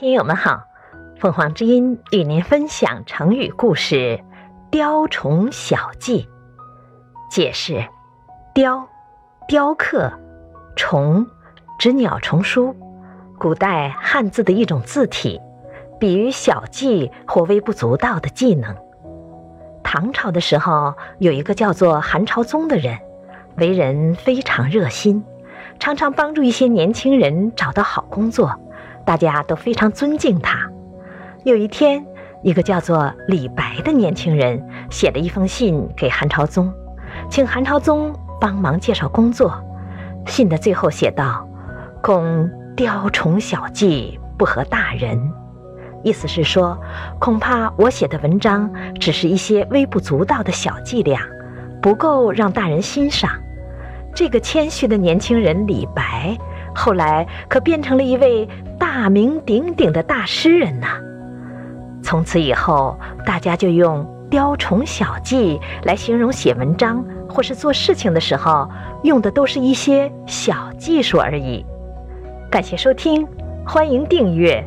听友们好，凤凰之音与您分享成语故事“雕虫小技”。解释：雕，雕刻；虫，指鸟虫书，古代汉字的一种字体，比喻小技或微不足道的技能。唐朝的时候，有一个叫做韩朝宗的人，为人非常热心，常常帮助一些年轻人找到好工作。大家都非常尊敬他。有一天，一个叫做李白的年轻人写了一封信给韩朝宗，请韩朝宗帮忙介绍工作。信的最后写道：“恐雕虫小技不合大人。”意思是说，恐怕我写的文章只是一些微不足道的小伎俩，不够让大人欣赏。这个谦虚的年轻人李白。后来可变成了一位大名鼎鼎的大诗人呐。从此以后，大家就用“雕虫小技”来形容写文章或是做事情的时候，用的都是一些小技术而已。感谢收听，欢迎订阅。